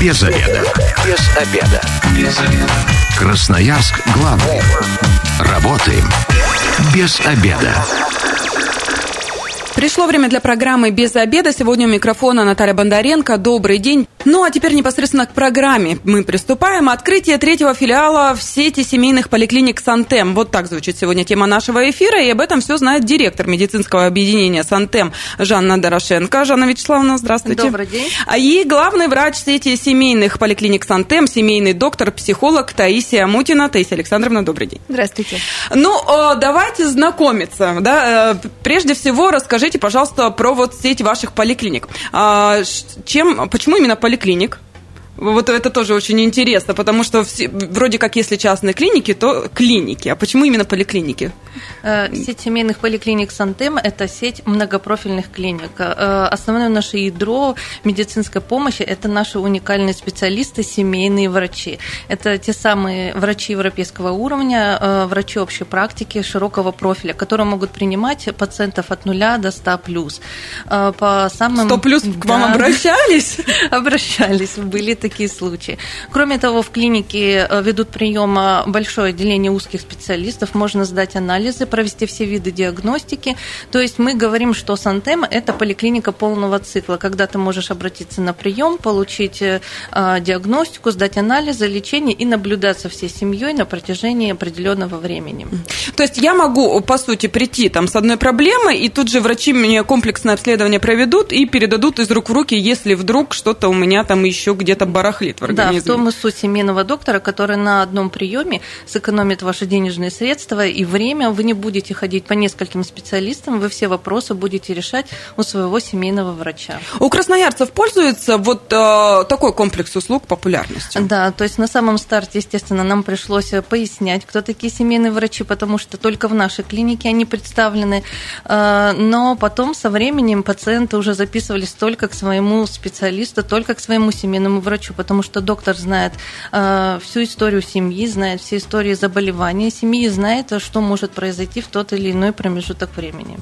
Без обеда. Без обеда. Без обеда. Красноярск главный. Работаем без обеда. Пришло время для программы «Без обеда». Сегодня у микрофона Наталья Бондаренко. Добрый день. Ну, а теперь непосредственно к программе мы приступаем. Открытие третьего филиала в сети семейных поликлиник «Сантем». Вот так звучит сегодня тема нашего эфира, и об этом все знает директор медицинского объединения «Сантем» Жанна Дорошенко. Жанна Вячеславовна, здравствуйте. Добрый день. А И главный врач сети семейных поликлиник «Сантем», семейный доктор, психолог Таисия Мутина. Таисия Александровна, добрый день. Здравствуйте. Ну, давайте знакомиться. Да? Э, прежде всего, расскажите, Расскажите, пожалуйста, про вот сеть ваших поликлиник. А, чем, почему именно поликлиник? поликлиник. Вот это тоже очень интересно, потому что все, вроде как если частные клиники, то клиники. А почему именно поликлиники? Э, сеть семейных поликлиник Сантем – это сеть многопрофильных клиник. Э, основное наше ядро медицинской помощи – это наши уникальные специалисты, семейные врачи. Это те самые врачи европейского уровня, э, врачи общей практики, широкого профиля, которые могут принимать пациентов от нуля до 100 плюс. По самым... 100 плюс к вам обращались? Обращались, были такие случаи. Кроме того, в клинике ведут прием большое отделение узких специалистов, можно сдать анализ анализы, провести все виды диагностики. То есть мы говорим, что Сантем – это поликлиника полного цикла, когда ты можешь обратиться на прием, получить э, диагностику, сдать анализы, лечение и наблюдаться всей семьей на протяжении определенного времени. То есть я могу, по сути, прийти там с одной проблемой, и тут же врачи мне комплексное обследование проведут и передадут из рук в руки, если вдруг что-то у меня там еще где-то барахлит в организме. Да, в том и суть семейного доктора, который на одном приеме сэкономит ваши денежные средства и время, вы не будете ходить по нескольким специалистам, вы все вопросы будете решать у своего семейного врача. У красноярцев пользуется вот э, такой комплекс услуг популярностью? Да, то есть на самом старте, естественно, нам пришлось пояснять, кто такие семейные врачи, потому что только в нашей клинике они представлены, э, но потом со временем пациенты уже записывались только к своему специалисту, только к своему семейному врачу, потому что доктор знает э, всю историю семьи, знает все истории заболевания семьи, знает, что может произойти в тот или иной промежуток времени.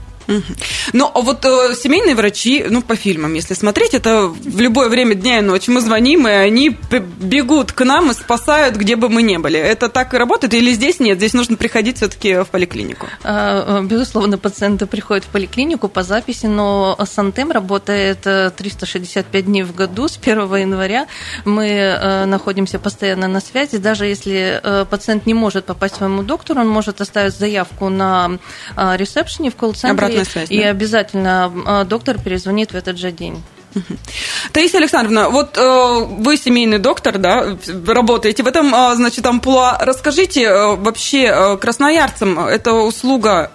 Ну, а вот э, семейные врачи, ну, по фильмам, если смотреть, это в любое время дня и ночи мы звоним, и они бегут к нам и спасают, где бы мы ни были. Это так и работает? Или здесь нет? Здесь нужно приходить все-таки в поликлинику? А, э, безусловно, пациенты приходят в поликлинику по записи, но Сантем работает 365 э, дней в году. С 1 января мы э, находимся постоянно на связи. Даже если пациент не может попасть к своему доктору, он может оставить заявку на ресепшене в колл-центре связь. И да? обязательно доктор перезвонит в этот же день. Таисия Александровна, вот э, вы семейный доктор, да, работаете в этом, э, значит, амплуа. Расскажите э, вообще э, красноярцам, эта услуга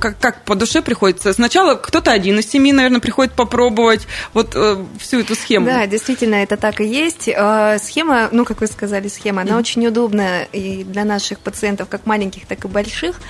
как, как по душе приходится? Сначала кто-то один из семьи, наверное, приходит попробовать вот э, всю эту схему. Да, действительно, это так и есть. Э, схема, ну, как вы сказали, схема, она mm. очень удобная и для наших пациентов, как маленьких, так и больших.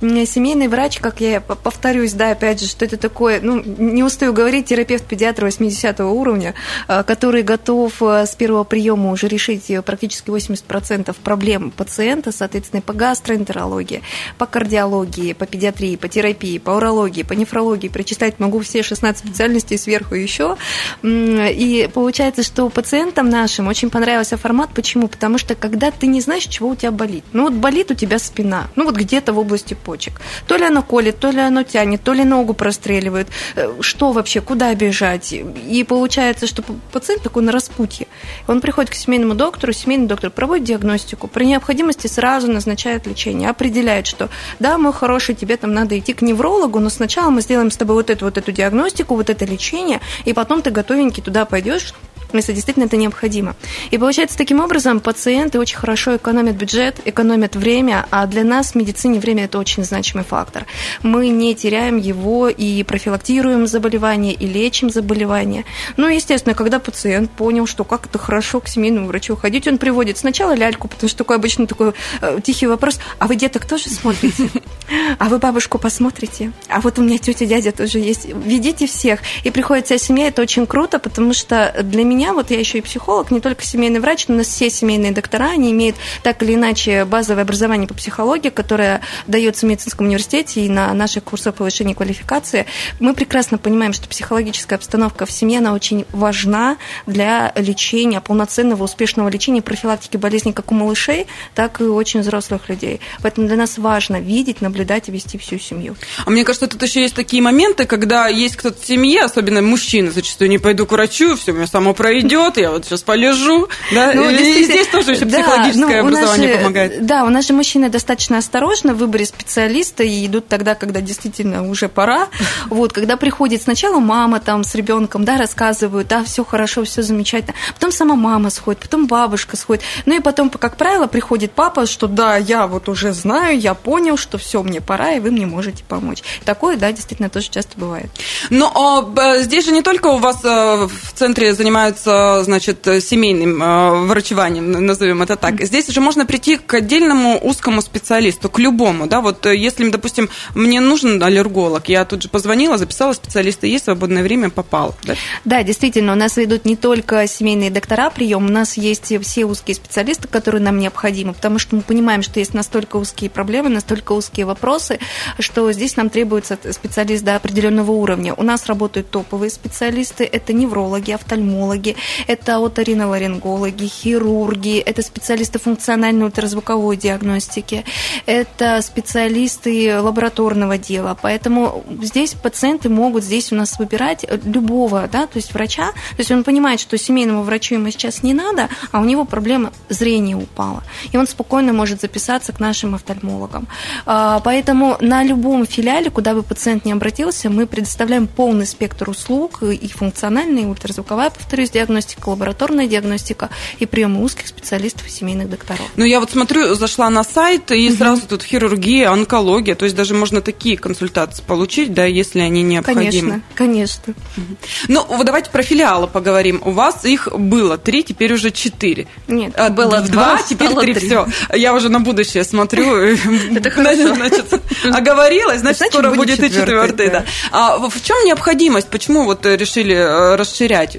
Семейный врач, как я повторюсь, да, опять же, что это такое, ну, не устаю говорить, терапевт-педиатр 80 уровня, э, который готов э, с первого приема уже решить практически 80% проблем пациента, соответственно, по гастроэнтерологии, по кардиологии, по педиатрии, педиатрии, по терапии, по урологии, по нефрологии, прочитать могу все 16 специальностей сверху еще. И получается, что пациентам нашим очень понравился формат. Почему? Потому что когда ты не знаешь, чего у тебя болит. Ну вот болит у тебя спина, ну вот где-то в области почек. То ли оно колет, то ли оно тянет, то ли ногу простреливает. Э, что вообще, куда бежать? И получается, что пациент такой на распутье. Он приходит к семейному доктору, семейный доктор проводит диагностику, при необходимости сразу назначает лечение, определяет, что да, мой хороший, тебе там надо идти к неврологу, но сначала мы сделаем с тобой вот эту вот эту диагностику, вот это лечение, и потом ты готовенький туда пойдешь если действительно это необходимо. И получается, таким образом пациенты очень хорошо экономят бюджет, экономят время, а для нас в медицине время – это очень значимый фактор. Мы не теряем его и профилактируем заболевания, и лечим заболевания. Ну, естественно, когда пациент понял, что как это хорошо к семейному врачу ходить, он приводит сначала ляльку, потому что такой обычно такой э, тихий вопрос, а вы деток тоже смотрите? А вы бабушку посмотрите? А вот у меня тетя, дядя тоже есть. Ведите всех. И приходит вся семья, это очень круто, потому что для меня меня, вот я еще и психолог, не только семейный врач, но у нас все семейные доктора, они имеют так или иначе базовое образование по психологии, которое дается в медицинском университете и на наших курсах повышения квалификации. Мы прекрасно понимаем, что психологическая обстановка в семье, она очень важна для лечения, полноценного, успешного лечения, профилактики болезней как у малышей, так и очень взрослых людей. Поэтому для нас важно видеть, наблюдать и вести всю семью. А мне кажется, тут еще есть такие моменты, когда есть кто-то в семье, особенно мужчины, зачастую не пойду к врачу, все у меня само пройдет, я вот сейчас полежу. Да? Ну, и здесь тоже еще психологическое да, ну, образование же, помогает. Да, у нас же мужчины достаточно осторожны в выборе специалиста и идут тогда, когда действительно уже пора. Вот, когда приходит сначала мама там с ребенком, да, рассказывают, да, все хорошо, все замечательно. Потом сама мама сходит, потом бабушка сходит. Ну и потом, как правило, приходит папа, что да, я вот уже знаю, я понял, что все, мне пора, и вы мне можете помочь. Такое, да, действительно тоже часто бывает. Но а, здесь же не только у вас а, в центре занимаются, значит, семейным а, врачеванием, назовем это так. Здесь же можно прийти к отдельному узкому специалисту, к любому, да, вот э, если, допустим, мне нужен аллерголог, я тут же позвонила, записала специалиста, есть свободное время, попал. Да? да, действительно, у нас ведут не только семейные доктора прием, у нас есть все узкие специалисты, которые нам необходимы, потому что мы понимаем, что есть настолько узкие проблемы, настолько узкие вопросы, что здесь нам требуется специалист до определенного уровня. У нас работают топовые специалисты, это неврологи, офтальмологи, это оториноларингологи, хирурги, это специалисты функциональной ультразвуковой диагностики, это специалисты лабораторного дела. Поэтому здесь пациенты могут здесь у нас выбирать любого, да, то есть врача. То есть он понимает, что семейному врачу ему сейчас не надо, а у него проблема зрения упала. И он спокойно может записаться к нашим офтальмологам. А, поэтому на любом филиале, куда бы пациент не обратился, мы предоставляем полный спектр услуг и функциональная, и ультразвуковая, повторюсь, диагностика, лабораторная диагностика и приемы узких специалистов и семейных докторов. Ну, я вот смотрю, зашла на сайт, и угу. сразу тут хирургия, онкология, то есть даже можно такие консультации получить, да, если они необходимы. Конечно, конечно. Ну, вот давайте про филиалы поговорим. У вас их было три, теперь уже четыре. Нет, а, было два, теперь три. Все. Я уже на будущее смотрю. Это хорошо. Оговорилась, значит, скоро будет и четвертый. А в чем необходимость? Почему вот решили э, расширять?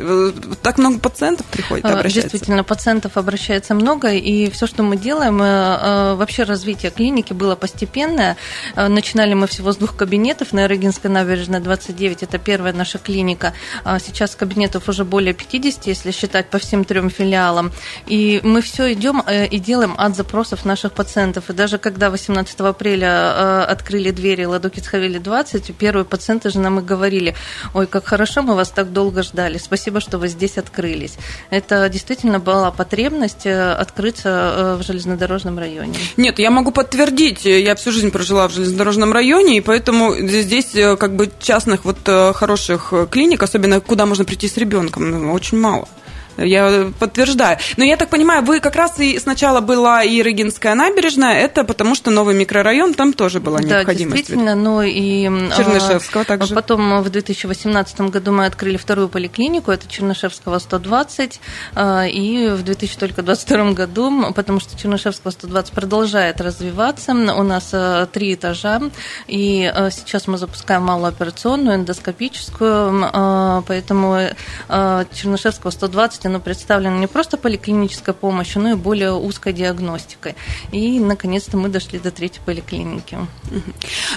Так много пациентов приходит, а, обращается? Действительно, пациентов обращается много, и все, что мы делаем, э, э, вообще развитие клиники было постепенное. Начинали мы всего с двух кабинетов на Рыгинской набережной 29, это первая наша клиника. А сейчас кабинетов уже более 50, если считать по всем трем филиалам. И мы все идем и делаем от запросов наших пациентов. И даже когда 18 апреля открыли двери Ладокиц Хавели 20, первые пациенты же нам и говорили, ой, как хорошо, мы вас так долго ждали, спасибо, что вы здесь открылись. Это действительно была потребность э, открыться э, в железнодорожном районе. Нет, я могу подтвердить, я всю жизнь прожила в железнодорожном районе, и поэтому здесь э, как бы частных вот хороших клиник, особенно куда можно прийти с ребенком, ну, очень мало. Я подтверждаю. Но я так понимаю, вы как раз и сначала была и Рыгинская набережная, это потому что новый микрорайон, там тоже была необходимость. Да, действительно, но и... Чернышевского также. Потом в 2018 году мы открыли вторую поликлинику, это Чернышевского 120, а, и в 2022 году, потому что Чернышевского 120 продолжает развиваться, у нас а, три этажа, и а, сейчас мы запускаем малооперационную, эндоскопическую, поэтому Чернышевского 120 оно представлено не просто поликлинической помощью, но и более узкой диагностикой. И, наконец-то, мы дошли до третьей поликлиники.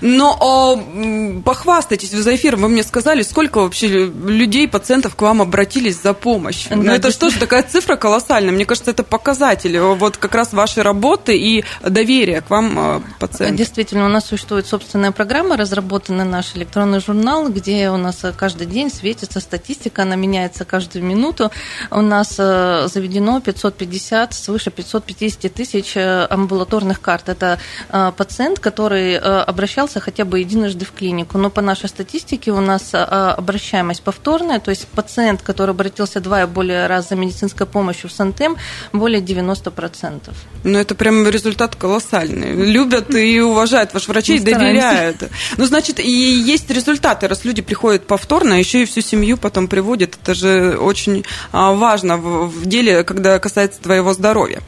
Но о, похвастайтесь, вы за эфиром вы мне сказали, сколько вообще людей, пациентов к вам обратились за помощью. Да, это что же такая цифра колоссальная? Мне кажется, это показатель вот как раз вашей работы и доверия к вам э, пациентов. Действительно, у нас существует собственная программа, разработанный наш электронный журнал, где у нас каждый день светится статистика, она меняется каждую минуту у нас э, заведено 550, свыше 550 тысяч э, амбулаторных карт. Это э, пациент, который обращался хотя бы единожды в клинику. Но по нашей статистике у нас обращаемость повторная, то есть пациент, который обратился два и более раз за медицинской помощью в Сантем, более 90%. Ну, это прям результат колоссальный. Любят и уважают ваших врачей, Мы доверяют. Ну, значит, и есть результаты, раз люди приходят повторно, еще и всю семью потом приводят. Это же очень важно важно в, в деле, когда касается твоего здоровья.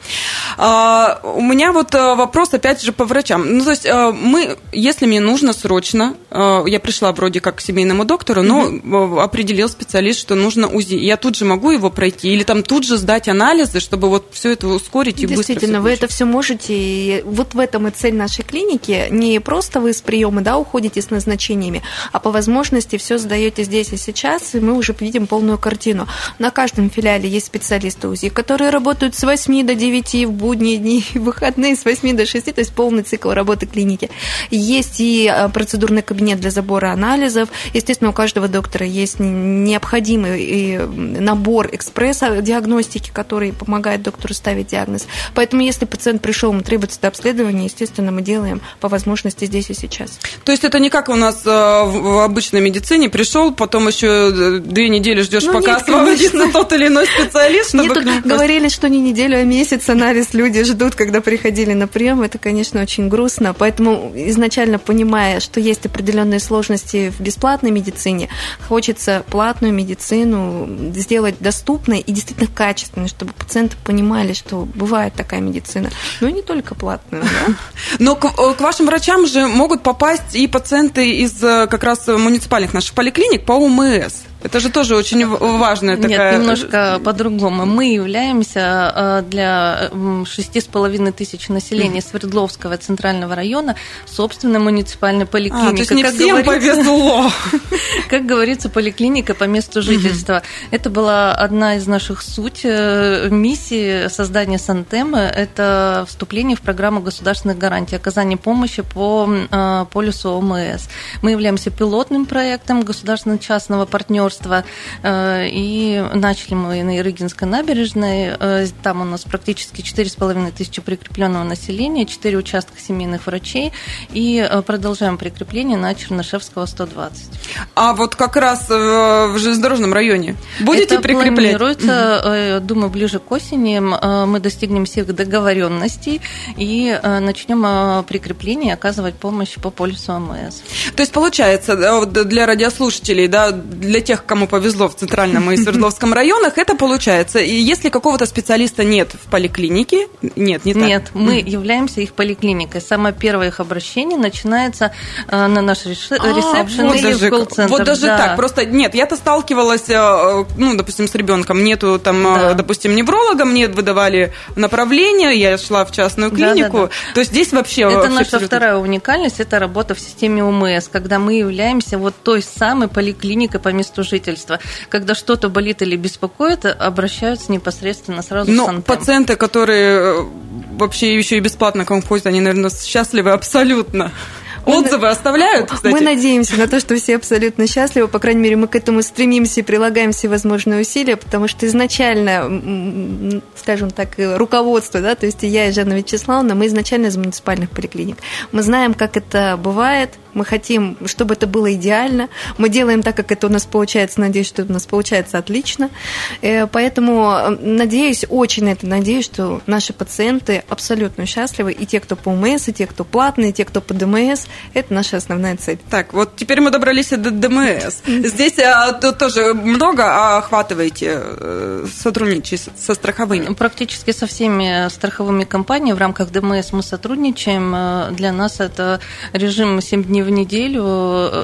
А, у меня вот вопрос, опять же, по врачам. Ну, то есть мы, если мне нужно срочно, я пришла вроде как к семейному доктору, но mm-hmm. определил специалист, что нужно УЗИ. Я тут же могу его пройти или там тут же сдать анализы, чтобы вот все это ускорить и быстро Действительно, вы это все можете. И вот в этом и цель нашей клиники. Не просто вы с приема да, уходите с назначениями, а по возможности все сдаете здесь и сейчас, и мы уже видим полную картину. На каждом филиале есть специалисты УЗИ, которые работают с 8 до 9 в будние дни, в выходные с 8 до 6, то есть полный цикл работы клиники. Есть и а, процедурный кабинет для забора анализов. Естественно, у каждого доктора есть необходимый набор экспресс-диагностики, который помогает доктору ставить диагноз. Поэтому, если пациент пришел, ему требуется обследование, естественно, мы делаем по возможности здесь и сейчас. То есть это не как у нас э, в обычной медицине, пришел, потом еще э, две недели ждешь, ну, пока нет, освободится тот или иной специалист, чтобы... Нет, тут говорили, что не неделю, а месяц анализ люди ждут, когда приходили на прием. Это, конечно, очень грустно. Поэтому изначально понимая, что есть определенные сложности в бесплатной медицине, хочется платную медицину сделать доступной и действительно качественной, чтобы пациенты понимали, что бывает такая медицина. Но и не только платную. Да? Но к, э, к вашим врачам же могут попасть и пациенты из э, как раз муниципальных наших поликлиник по УМС. Это же тоже очень важная такая... Нет, немножко по-другому. Мы являемся э, для шести с половиной тысяч населения Свердловского центрального района собственной муниципальной поликлиникой. А, то есть не как всем повезло. Как говорится, поликлиника по месту жительства. Это была одна из наших суть, э, миссии создания Сантемы. Это вступление в программу государственных гарантий, оказание помощи по э, полюсу ОМС. Мы являемся пилотным проектом государственно-частного партнерства партнерства. Э, и начали мы на Ирыгинской набережной. Э, там у нас практически 4,5 тысячи прикрепленного населения, 4 участка семейных врачей. И э, продолжаем прикрепление на Чернышевского 120. А вот как раз в железнодорожном районе будете Это прикреплять? планируется, думаю, ближе к осени мы достигнем всех договоренностей и начнем прикрепление и оказывать помощь по полюсу АМС. То есть получается для радиослушателей, да, для тех, кому повезло в Центральном и Свердловском районах, это получается. И если какого-то специалиста нет в поликлинике, нет, не так. Нет, мы являемся их поликлиникой. Самое первое их обращение начинается э, на наш ресепшн а, вот или даже, в колл-центр. Вот даже да. так, просто нет, я-то сталкивалась, э, ну, допустим, с ребенком, нету там, э, допустим, невролога, мне выдавали направление, я шла в частную клинику, то есть здесь вообще... Это наша вторая уникальность, это работа в системе УМС, когда мы являемся вот той самой поликлиникой по месту жительства. Когда что-то болит или беспокоит, обращаются непосредственно сразу Но в Сантем. пациенты, которые э, вообще еще и бесплатно к вам ходят, они, наверное, счастливы абсолютно. Отзывы оставляют, кстати? Мы надеемся на то, что все абсолютно счастливы. По крайней мере, мы к этому стремимся и прилагаем все возможные усилия, потому что изначально, скажем так, руководство, да, то есть я и Жанна Вячеславовна, мы изначально из муниципальных поликлиник. Мы знаем, как это бывает, мы хотим, чтобы это было идеально. Мы делаем так, как это у нас получается. Надеюсь, что у нас получается отлично. Э, поэтому надеюсь, очень на это надеюсь, что наши пациенты абсолютно счастливы. И те, кто по УМС, и те, кто платные, и те, кто по ДМС. Это наша основная цель. Так, вот теперь мы добрались до ДМС. Здесь а, тоже много охватываете э, сотрудничаете со страховыми? Практически со всеми страховыми компаниями в рамках ДМС мы сотрудничаем. Э, для нас это режим 7 дней в неделю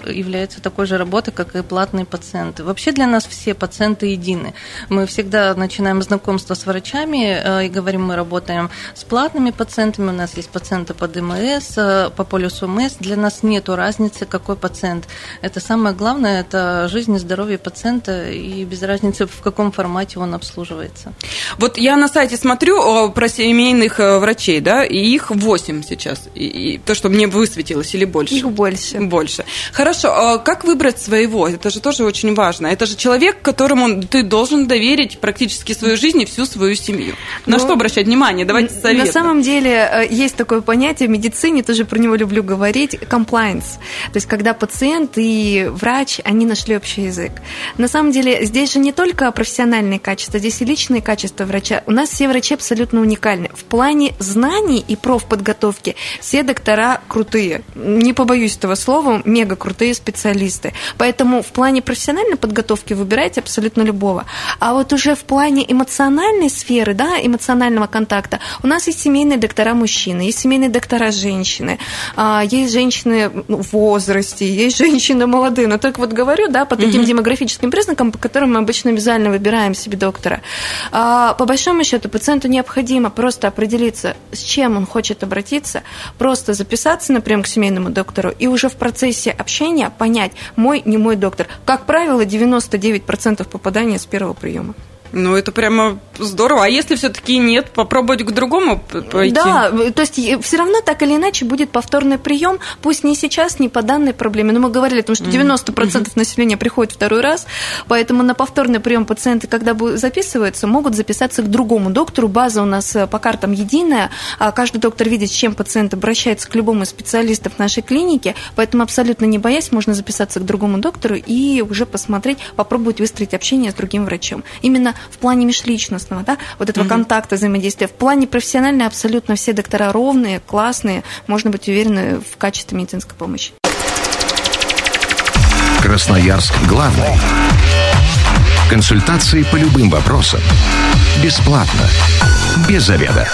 является такой же работой, как и платные пациенты. Вообще для нас все пациенты едины. Мы всегда начинаем знакомство с врачами и говорим, мы работаем с платными пациентами, у нас есть пациенты по ДМС, по полюсу МС, для нас нет разницы, какой пациент. Это самое главное, это жизнь и здоровье пациента, и без разницы, в каком формате он обслуживается. Вот я на сайте смотрю про семейных э, врачей, да, и их 8 сейчас. И, и то, что мне высветилось, или больше? Их больше. Больше. Хорошо, а как выбрать своего? Это же тоже очень важно. Это же человек, которому ты должен доверить практически свою жизнь и всю свою семью. На ну, что обращать внимание? Давайте советы. На самом деле э, есть такое понятие в медицине, тоже про него люблю говорить, говорить compliance, то есть когда пациент и врач, они нашли общий язык. На самом деле здесь же не только профессиональные качества, здесь и личные качества врача. У нас все врачи абсолютно уникальны. В плане знаний и профподготовки все доктора крутые. Не побоюсь этого слова мега крутые специалисты. Поэтому в плане профессиональной подготовки выбирайте абсолютно любого. А вот уже в плане эмоциональной сферы, да, эмоционального контакта, у нас есть семейные доктора мужчины, есть семейные доктора женщины, а, есть женщины в возрасте, есть женщины молодые. Но только вот говорю, да, по таким демографическим признакам, по которым мы обычно визуально выбираем себе доктора. А, по большому счету пациенту необходимо просто определиться, с чем он хочет обратиться, просто записаться на прием к семейному доктору и уже в процессе общения понять, мой, не мой доктор. Как правило, 99% попадания с первого приема. Ну, это прямо здорово. А если все-таки нет, попробовать к другому пойти? Да, то есть все равно так или иначе будет повторный прием, пусть не сейчас, не по данной проблеме. Но мы говорили о том, что 90% mm-hmm. населения приходит второй раз, поэтому на повторный прием пациенты, когда записываются, могут записаться к другому доктору. База у нас э, по картам единая, а каждый доктор видит, с чем пациент обращается к любому из специалистов нашей клиники, поэтому абсолютно не боясь, можно записаться к другому доктору и уже посмотреть, попробовать выстроить общение с другим врачом. Именно в плане межличностного, да, вот этого mm-hmm. контакта, взаимодействия. В плане профессиональной абсолютно все доктора ровные, классные, можно быть уверены в качестве медицинской помощи. Красноярск главный. Консультации по любым вопросам. Бесплатно. Без заведа.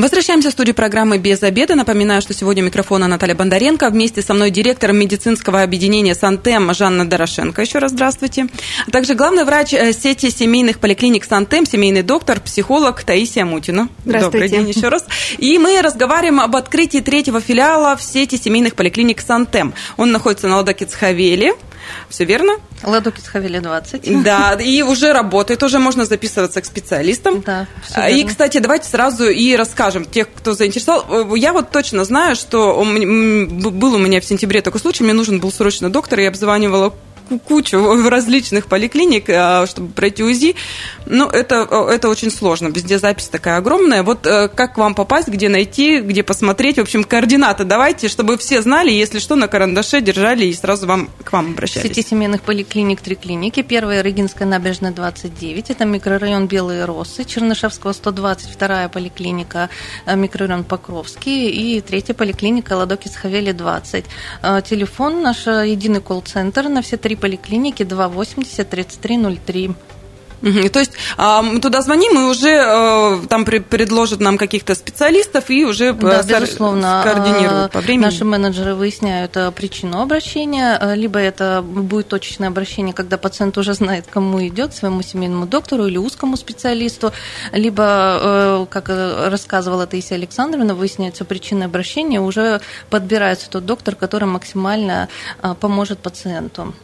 Возвращаемся в студию программы «Без обеда». Напоминаю, что сегодня у микрофона Наталья Бондаренко. Вместе со мной директор медицинского объединения «Сантем» Жанна Дорошенко. Еще раз здравствуйте. А также главный врач э, сети семейных поликлиник «Сантем», семейный доктор, психолог Таисия Мутина. Здравствуйте. Добрый день еще раз. И мы разговариваем об открытии третьего филиала в сети семейных поликлиник «Сантем». Он находится на Ладокицхавеле. Все верно? Ладокис Хавели 20. Да, и уже работает, уже можно записываться к специалистам. Да, И, кстати, давайте сразу и расскажем тех, кто заинтересовал. Я вот точно знаю, что был у меня в сентябре такой случай, мне нужен был срочно доктор, я обзванивала кучу различных поликлиник, а, чтобы пройти УЗИ. Ну, это, это очень сложно. Везде запись такая огромная. Вот э, как вам попасть, где найти, где посмотреть? В общем, координаты давайте, чтобы все знали, если что, на карандаше держали и сразу вам, к вам обращались. В сети семейных поликлиник три клиники. Первая Рыгинская набережная 29. Это микрорайон Белые Росы. Чернышевского 120. Вторая поликлиника э, микрорайон Покровский. И третья поликлиника Ладокис Хавели 20. Э, телефон наш единый колл-центр на все три поликлиники 280 3303. То есть а, мы туда звоним, и уже э, там предложат нам каких-то специалистов и уже да, безусловно, скоординируют по времени. Наши менеджеры выясняют э, причину обращения, э, либо это будет точечное обращение, когда пациент уже знает, кому идет, своему семейному доктору или узкому специалисту, либо, как рассказывала Таисия Александровна, выясняется причина обращения, уже подбирается тот доктор, который максимально поможет пациенту.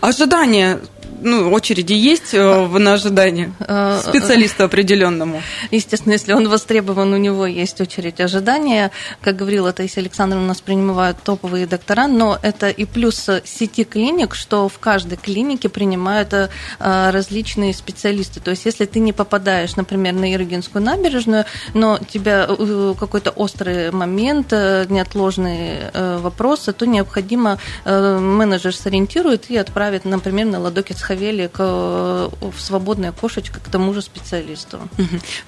Ожидания, ну, очереди есть в на ожидание э, специалисту определенному? Естественно, если он востребован, у него есть очередь ожидания. Как говорила Таисия Александровна, у нас принимают топовые доктора, но это и плюс сети клиник, что в каждой клинике принимают э, различные специалисты. То есть, если ты не попадаешь, например, на Иргинскую набережную, но у тебя э, какой-то острый момент, неотложные вопросы, то необходимо менеджер сориентирует и отправит, например, на Ладокец Хавели в свободное свободное окошечко к тому же специалисту.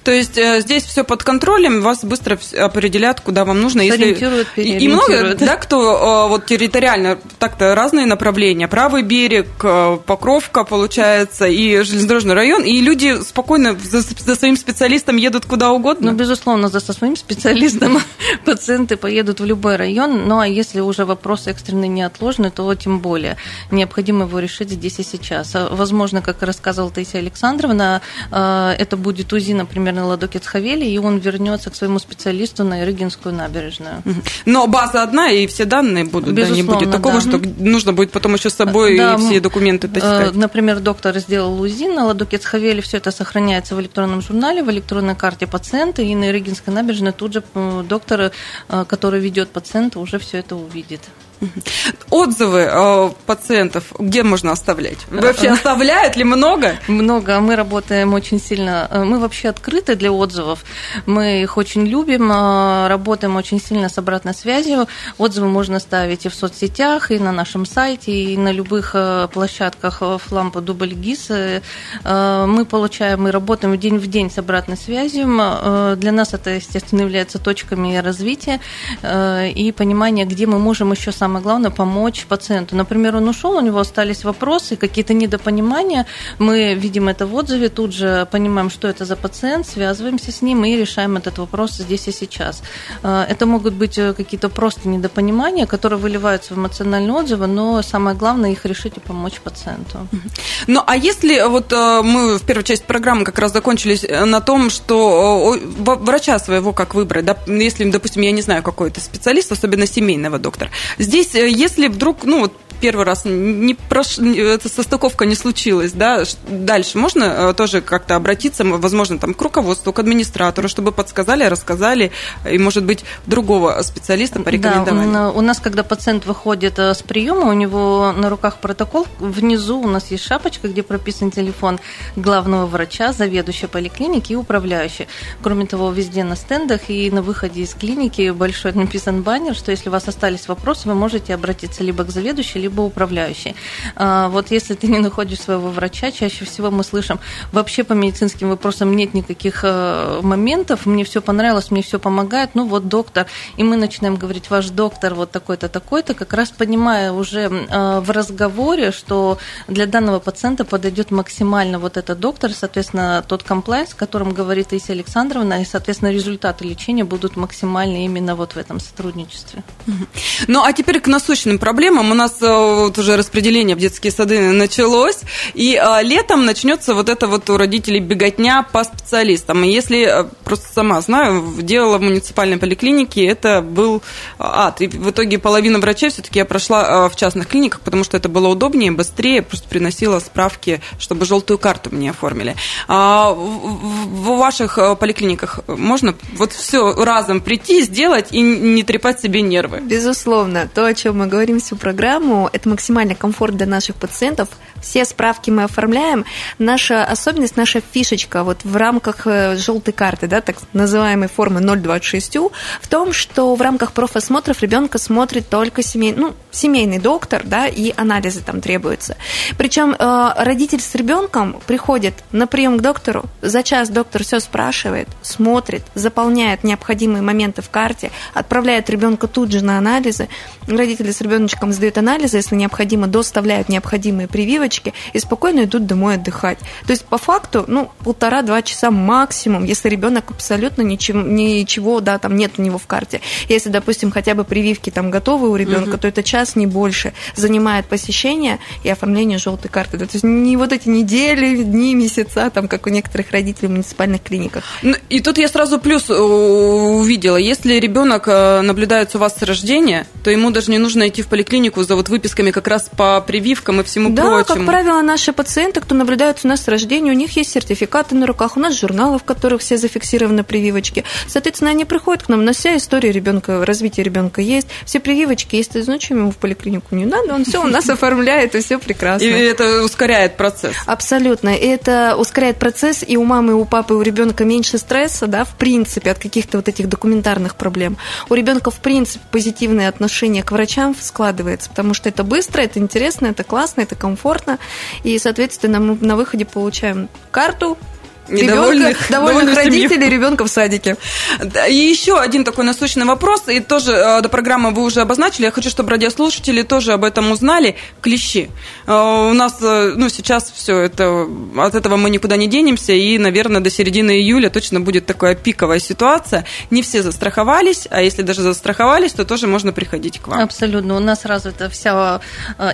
То есть э, здесь все под контролем, вас быстро определят, куда вам нужно. Сориентируют, если... И много, да, кто э, вот территориально, так-то разные направления, правый берег, э, Покровка, получается, и железнодорожный район, и люди спокойно за, за своим специалистом едут куда угодно? Ну, безусловно, за со своим специалистом пациенты поедут в любой район, ну, а если уже вопрос экстренный неотложный, то тем более необходимо его решить здесь и сейчас. А, возможно, как рассказывал Таисия Александровна, э, это будет УЗИ, например, на Ладокец Хавели, и он вернется к своему специалисту на Ирыгинскую набережную. Но база одна, и все данные будут, да, не будет такого, да. что нужно будет потом еще с собой да, все документы э, таскать. Например, доктор сделал УЗИ на Ладокец Хавели, все это сохраняется в электронном журнале, в электронной карте пациента, и на Ирыгинской набережной тут же доктор, э, который ведет пациента, уже все это увидит. Отзывы э, пациентов где можно оставлять? Вообще оставляют ли много? Много. Мы работаем очень сильно. Э, мы вообще открыты для отзывов. Мы их очень любим, э, работаем очень сильно с обратной связью. Отзывы можно ставить и в соцсетях, и на нашем сайте, и на любых э, площадках Флампа Дубль ГИС. Мы получаем, мы работаем день в день с обратной связью. Для нас это, естественно, является точками развития и понимания, где мы можем еще сам самое главное помочь пациенту. Например, он ушел, у него остались вопросы, какие-то недопонимания. Мы видим это в отзыве, тут же понимаем, что это за пациент, связываемся с ним и решаем этот вопрос здесь и сейчас. Э, это могут быть э, какие-то просто недопонимания, которые выливаются в эмоциональные отзывы, но самое главное их решить и помочь пациенту. Ну, а если вот э, мы в первой части программы как раз закончились на том, что врача своего как выбрать, да, если, допустим, я не знаю, какой-то специалист, особенно семейного доктора, здесь здесь, э, если вдруг, ну вот первый раз не прош... эта состыковка не случилась, да, дальше можно э, тоже как-то обратиться, возможно, там, к руководству, к администратору, чтобы подсказали, рассказали, и, может быть, другого специалиста порекомендовали? Да, у нас, когда пациент выходит э, с приема, у него на руках протокол, внизу у нас есть шапочка, где прописан телефон главного врача, заведующего поликлиники и управляющий. Кроме того, везде на стендах и на выходе из клиники большой написан баннер, что если у вас остались вопросы, вы можете обратиться либо к заведующей, либо управляющий. А, вот если ты не находишь своего врача, чаще всего мы слышим, вообще по медицинским вопросам нет никаких э, моментов, мне все понравилось, мне все помогает, ну вот доктор, и мы начинаем говорить, ваш доктор вот такой-то, такой-то, как раз понимая уже э, в разговоре, что для данного пациента подойдет максимально вот этот доктор, соответственно, тот комплайнс, о котором говорит Таисия Александровна, и, соответственно, результаты лечения будут максимальны именно вот в этом сотрудничестве. Ну, а теперь к насущным проблемам. У нас э, вот уже распределение в детские сады началось, и а, летом начнется вот это вот у родителей беготня по специалистам. И если, а, просто сама знаю, делала в муниципальной поликлинике, это был ад. И в итоге половина врачей все-таки я прошла в частных клиниках, потому что это было удобнее, быстрее, просто приносила справки, чтобы желтую карту мне оформили. А в, ваших поликлиниках можно вот все разом прийти, сделать и не трепать себе нервы? Безусловно. То, о чем мы говорим всю программу, это максимальный комфорт для наших пациентов. Все справки мы оформляем. Наша особенность, наша фишечка вот в рамках э, желтой карты, да, так называемой формы 026, в том, что в рамках профосмотров ребенка смотрит только семей, ну, семейный доктор, да, и анализы там требуются. Причем э, родитель с ребенком приходит на прием к доктору, за час доктор все спрашивает, смотрит, заполняет необходимые моменты в карте, отправляет ребенка тут же на анализы. Родители с ребеночком сдают анализы, если необходимо, доставляют необходимые прививочки и спокойно идут домой отдыхать. То есть, по факту, ну, полтора-два часа максимум, если ребенок абсолютно ничего, ничего, да, там нет у него в карте. Если, допустим, хотя бы прививки там готовы у ребенка, угу. то это час, не больше, занимает посещение и оформление желтой карты. То есть не вот эти недели, дни, месяца, там, как у некоторых родителей в муниципальных клиниках. Ну, и тут я сразу плюс э, увидела. Если ребенок э, наблюдается у вас с рождения, то ему даже не нужно идти в поликлинику за вот выписками как раз по прививкам и всему да, прочему. Да, как правило, наши пациенты, кто наблюдается у нас с рождения, у них есть сертификаты на руках, у нас журналы, в которых все зафиксированы прививочки. Соответственно, они приходят к нам, на вся история ребенка, развития ребенка есть, все прививочки есть. Зачем ему в поликлинику не надо? Он все у нас оформляет, и все прекрасно. И это ускоряет процесс. Абсолютно. Это ускоряет процесс, и у мамы, и у папы, и у ребенка меньше стресса, да, в принципе, от каких-то вот этих документарных проблем. У ребенка, в принципе, позитивное отношение к врачам складывается, потому что это быстро, это интересно, это классно, это комфортно. И, соответственно, мы на выходе получаем карту, Недовольных, довольных родителей ребенка в садике. И еще один такой насущный вопрос, и тоже э, до программы вы уже обозначили, я хочу, чтобы радиослушатели тоже об этом узнали. Клещи. Э, у нас, э, ну, сейчас все это, от этого мы никуда не денемся, и, наверное, до середины июля точно будет такая пиковая ситуация. Не все застраховались, а если даже застраховались, то тоже можно приходить к вам. Абсолютно. У нас развита вся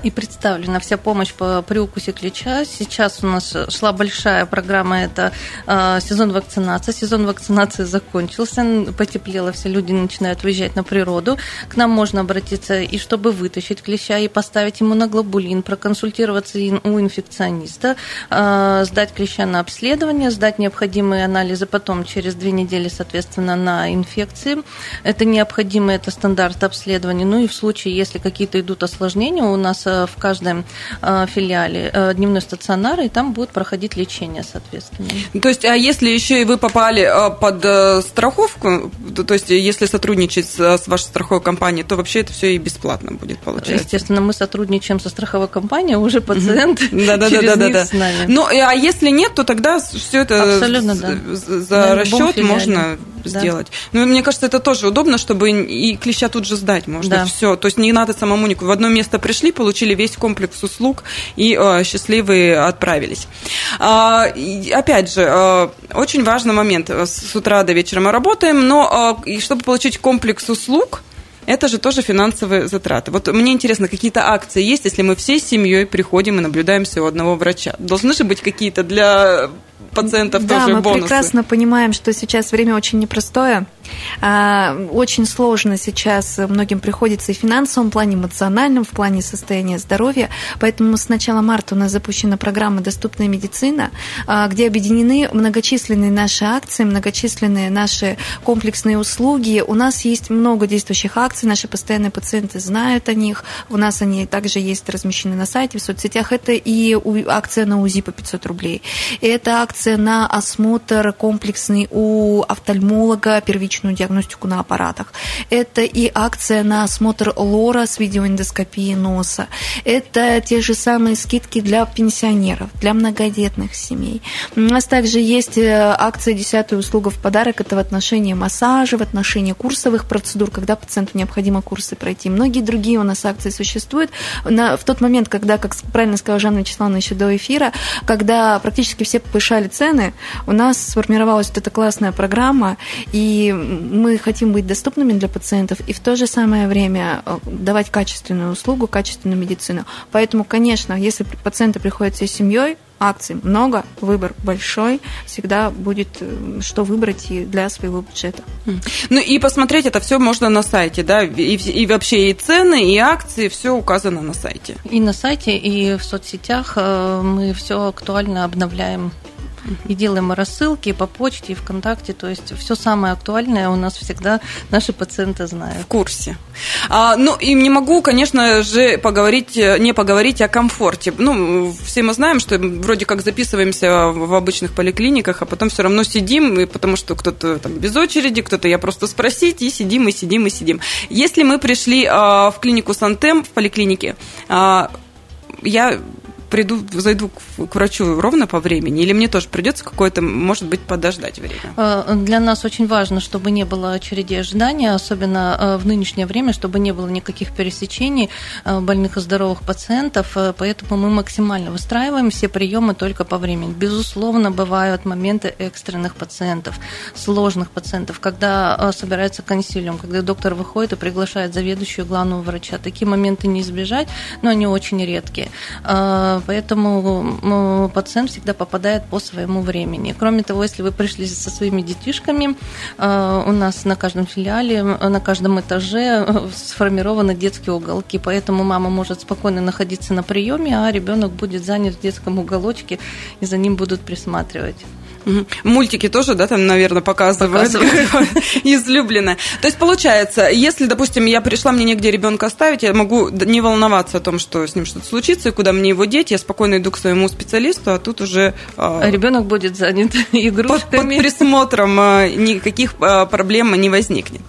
и представлена вся помощь по, при укусе клеща. Сейчас у нас шла большая программа, это сезон вакцинации. Сезон вакцинации закончился, потеплело, все люди начинают выезжать на природу. К нам можно обратиться и чтобы вытащить клеща и поставить иммуноглобулин, проконсультироваться у инфекциониста, э, сдать клеща на обследование, сдать необходимые анализы потом через две недели, соответственно, на инфекции. Это необходимо, это стандарт обследования. Ну и в случае, если какие-то идут осложнения, у нас в каждом филиале дневной стационар, и там будет проходить лечение, соответственно. То есть, а если еще и вы попали э, под э, страховку, то есть, если сотрудничать с вашей страховой компанией, то вообще это все и бесплатно будет получается? Естественно, мы сотрудничаем со страховой компанией, а уже пациент да, да, через да, да, с нами. Ну, а если нет, то тогда все это Абсолютно, за расчет можно да. сделать. Но мне кажется, это тоже удобно, чтобы и клеща тут же сдать можно. Да. Все. То есть не надо самому никуда. В одно место пришли, получили весь комплекс услуг и э, счастливые отправились. А, и, опять же, э, очень важный момент. С утра до вечера мы работаем, но э, чтобы получить комплекс услуг, это же тоже финансовые затраты. Вот мне интересно, какие-то акции есть, если мы всей семьей приходим и наблюдаемся у одного врача? Должны же быть какие-то для пациентов да, тоже мы бонусы. прекрасно понимаем, что сейчас время очень непростое. А, очень сложно сейчас многим приходится и в финансовом плане, эмоциональном, в плане состояния здоровья. Поэтому с начала марта у нас запущена программа «Доступная медицина», а, где объединены многочисленные наши акции, многочисленные наши комплексные услуги. У нас есть много действующих акций, наши постоянные пациенты знают о них. У нас они также есть размещены на сайте, в соцсетях. Это и акция на УЗИ по 500 рублей. Это акция на осмотр комплексный у офтальмолога первичного первичную диагностику на аппаратах. Это и акция на осмотр лора с видеоэндоскопией носа. Это те же самые скидки для пенсионеров, для многодетных семей. У нас также есть э, акция «Десятая услуга в подарок». Это в отношении массажа, в отношении курсовых процедур, когда пациенту необходимо курсы пройти. Многие другие у нас акции существуют. На, в тот момент, когда, как правильно сказала Жанна Вячеславовна еще до эфира, когда практически все повышали цены, у нас сформировалась вот эта классная программа, и мы хотим быть доступными для пациентов и в то же самое время э, давать качественную услугу, качественную медицину. Поэтому, конечно, если пациенты приходят всей семьей, акций много, выбор большой, всегда будет э, что выбрать и для своего бюджета. Ну и посмотреть это все можно на сайте, да, и, и вообще и цены, и акции, все указано на сайте. И на сайте, и в соцсетях э, мы все актуально обновляем и делаем рассылки по почте, и ВКонтакте. То есть все самое актуальное у нас всегда наши пациенты знают. В курсе. А, ну, и не могу, конечно же, поговорить, не поговорить о комфорте. Ну, все мы знаем, что вроде как записываемся в обычных поликлиниках, а потом все равно сидим, и потому что кто-то там без очереди, кто-то я просто спросить, и сидим, и сидим, и сидим. Если мы пришли а, в клинику Сантем, в поликлинике, а, я приду, зайду к врачу ровно по времени, или мне тоже придется какое-то, может быть, подождать время? Э, для нас очень важно, чтобы не было очередей ожидания, особенно э, в нынешнее время, чтобы не было никаких пересечений э, больных и здоровых пациентов, поэтому мы максимально выстраиваем все приемы только по времени. Безусловно, бывают моменты экстренных пациентов, сложных пациентов, когда собирается консилиум, когда доктор выходит и приглашает заведующую главного врача. Такие моменты не избежать, но они очень редкие поэтому пациент всегда попадает по своему времени. Кроме того, если вы пришли со своими детишками, э, у нас на каждом филиале, на каждом этаже э, сформированы детские уголки, поэтому мама может спокойно находиться на приеме, а ребенок будет занят в детском уголочке, и за ним будут присматривать. Мультики тоже, да, там, наверное, показывают. Излюбленное. То есть, получается, если, допустим, я пришла, мне негде ребенка оставить, я могу не волноваться о том, что с ним что-то случится, и куда мне его деть, я спокойно иду к своему специалисту, а тут уже... А, а ребенок будет занят игрушками. Под, под присмотром а, никаких проблем не возникнет.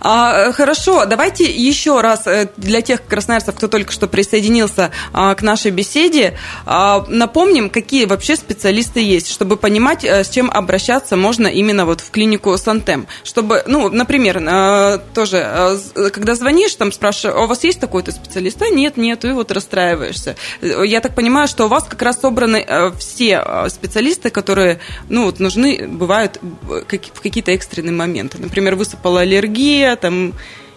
Хорошо, давайте еще раз э, для тех красноярцев, кто только что присоединился к нашей беседе, напомним, какие вообще специалисты есть, чтобы понимать, с чем обращаться можно именно вот в клинику Сантем. Чтобы, ну, например, э, тоже, когда звонишь, там спрашиваешь, «А у вас есть такой-то специалист? А нет, нет, и вот расстраиваешься. Я так понимаю, что у вас как раз собраны все специалисты, которые, ну, вот нужны, бывают в какие-то экстренные моменты. Например, высыпала аллергия, там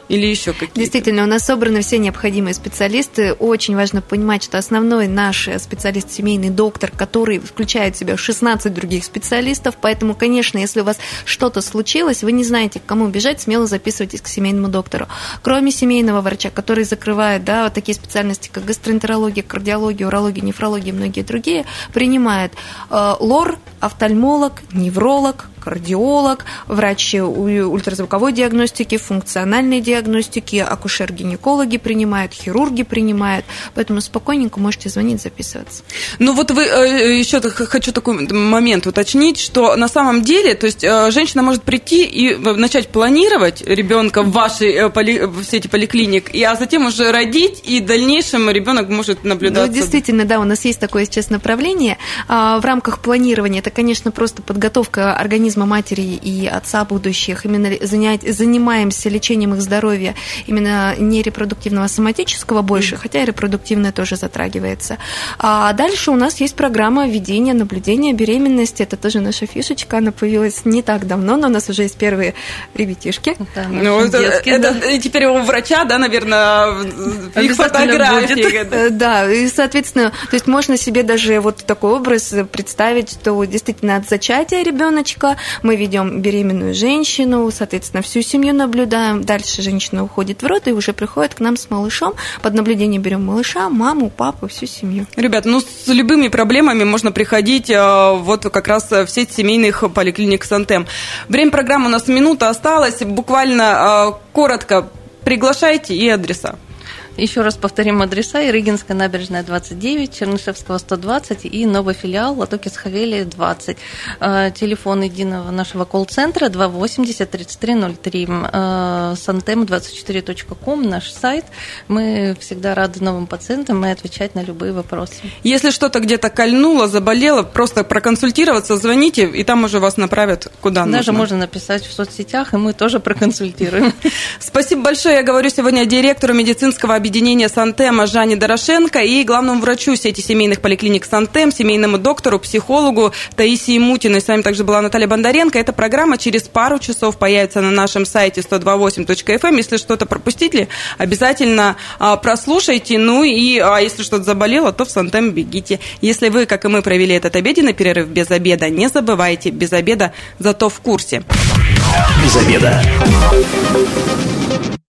или еще какие-то? Действительно, у нас собраны все необходимые специалисты. Очень важно понимать, что основной наш специалист, семейный доктор, который включает в себя 16 других специалистов. Поэтому, конечно, если у вас что-то случилось, вы не знаете, к кому бежать, смело записывайтесь к семейному доктору. Кроме семейного врача, который закрывает да, вот такие специальности, как гастроэнтерология, кардиология, урология, нефрология и многие другие, принимает э, лор, офтальмолог, невролог, кардиолог, врач ультразвуковой диагностики, функциональной диагностики, акушер-гинекологи принимают, хирурги принимают, поэтому спокойненько можете звонить, записываться. Ну вот вы э, еще хочу такой момент уточнить, что на самом деле, то есть э, женщина может прийти и начать планировать ребенка в вашей э, поли, в сети поликлиник, и, а затем уже родить, и в дальнейшем ребенок может наблюдаться. Ну, действительно, да, у нас есть такое сейчас направление. А, в рамках планирования это, конечно, просто подготовка организма организма матери и отца будущих, именно занять, занимаемся лечением их здоровья именно не репродуктивного, а соматического больше, mm. хотя и репродуктивное тоже затрагивается. А дальше у нас есть программа ведения, наблюдения беременности. Это тоже наша фишечка, она появилась не так давно, но у нас уже есть первые ребятишки. Да, ну, это, детские, это, да. теперь у врача, да, наверное, их фотографии. Да. да, и, соответственно, то есть можно себе даже вот такой образ представить, что действительно от зачатия ребеночка мы ведем беременную женщину, соответственно, всю семью наблюдаем. Дальше женщина уходит в рот и уже приходит к нам с малышом. Под наблюдение берем малыша, маму, папу, всю семью. Ребят, ну с любыми проблемами можно приходить э, вот как раз в сеть семейных поликлиник Сантем. Время программы у нас минута осталась. Буквально э, коротко приглашайте и адреса. Еще раз повторим адреса. Ирыгинская набережная 29, Чернышевского 120 и новый филиал Латоки Схавели 20. Телефон единого нашего колл-центра 280 3303. Santem24.com наш сайт. Мы всегда рады новым пациентам и отвечать на любые вопросы. Если что-то где-то кольнуло, заболело, просто проконсультироваться, звоните, и там уже вас направят куда Даже нужно. Даже можно написать в соцсетях, и мы тоже проконсультируем. Спасибо большое. Я говорю сегодня директору медицинского объединения Сантема Жанне Дорошенко и главному врачу сети семейных поликлиник Сантем, семейному доктору, психологу Таисии Мутиной. С вами также была Наталья Бондаренко. Эта программа через пару часов появится на нашем сайте 128.fm. Эм. Если что-то пропустили, обязательно а, прослушайте. Ну и а если что-то заболело, то в Сантем бегите. Если вы, как и мы, провели этот обеденный перерыв без обеда, не забывайте, без обеда зато в курсе. Без обеда.